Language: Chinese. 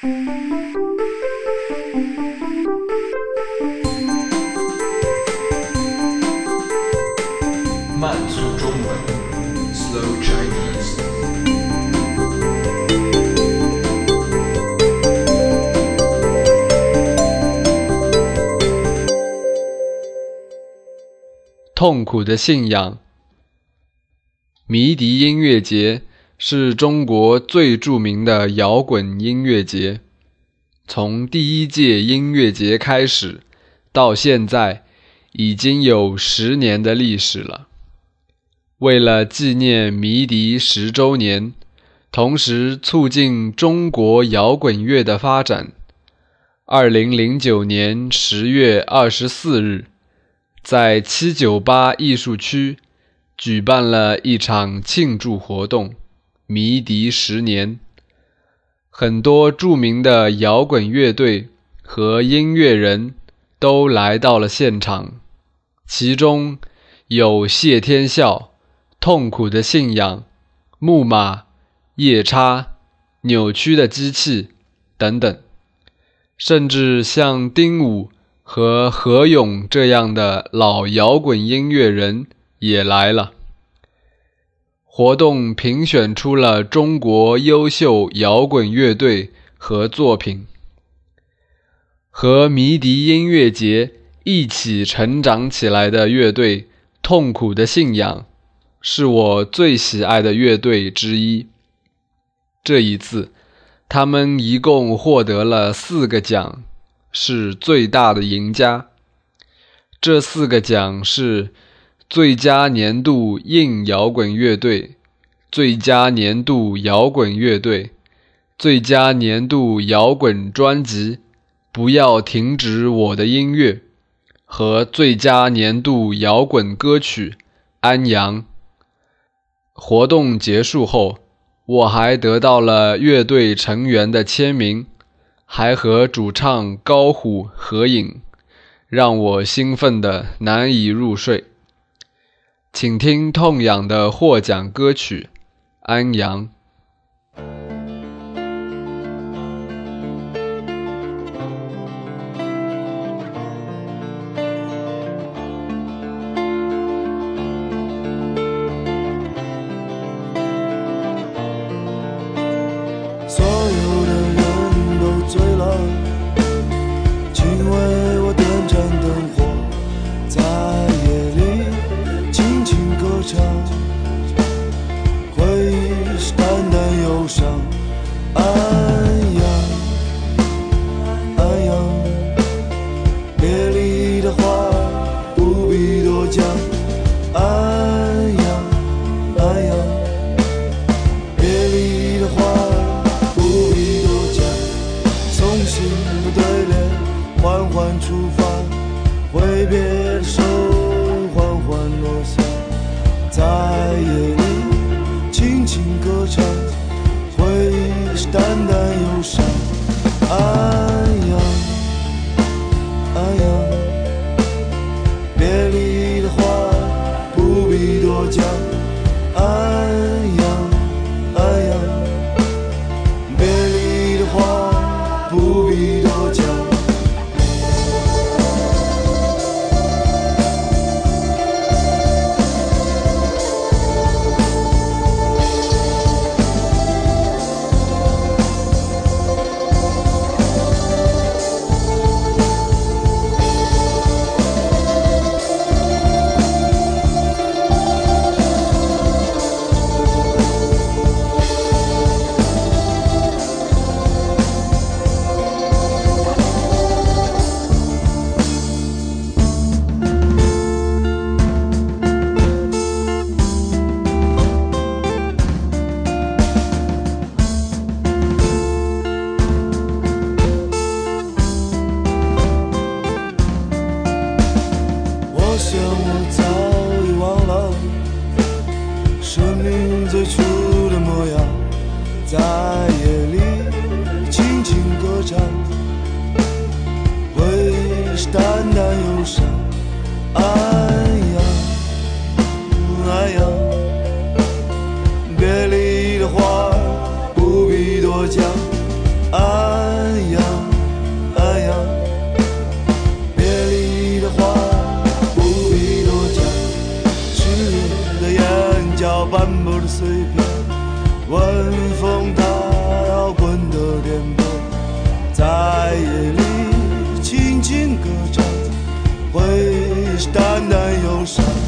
慢速中文，Slow Chinese。痛苦的信仰。迷笛音乐节是中国最著名的摇滚音乐节，从第一届音乐节开始到现在，已经有十年的历史了。为了纪念迷笛十周年，同时促进中国摇滚乐的发展，二零零九年十月二十四日，在七九八艺术区举办了一场庆祝活动——迷笛十年。很多著名的摇滚乐队和音乐人都来到了现场，其中有谢天笑。痛苦的信仰、木马、夜叉、扭曲的机器等等，甚至像丁武和何勇这样的老摇滚音乐人也来了。活动评选出了中国优秀摇滚乐队和作品，和迷笛音乐节一起成长起来的乐队——痛苦的信仰。是我最喜爱的乐队之一。这一次，他们一共获得了四个奖，是最大的赢家。这四个奖是：最佳年度硬摇滚乐队、最佳年度摇滚乐队、最佳年度摇滚专辑《不要停止我的音乐》和最佳年度摇滚歌曲《安阳》。活动结束后，我还得到了乐队成员的签名，还和主唱高虎合影，让我兴奋得难以入睡。请听痛仰的获奖歌曲《安阳》。no chão. 的淡淡忧伤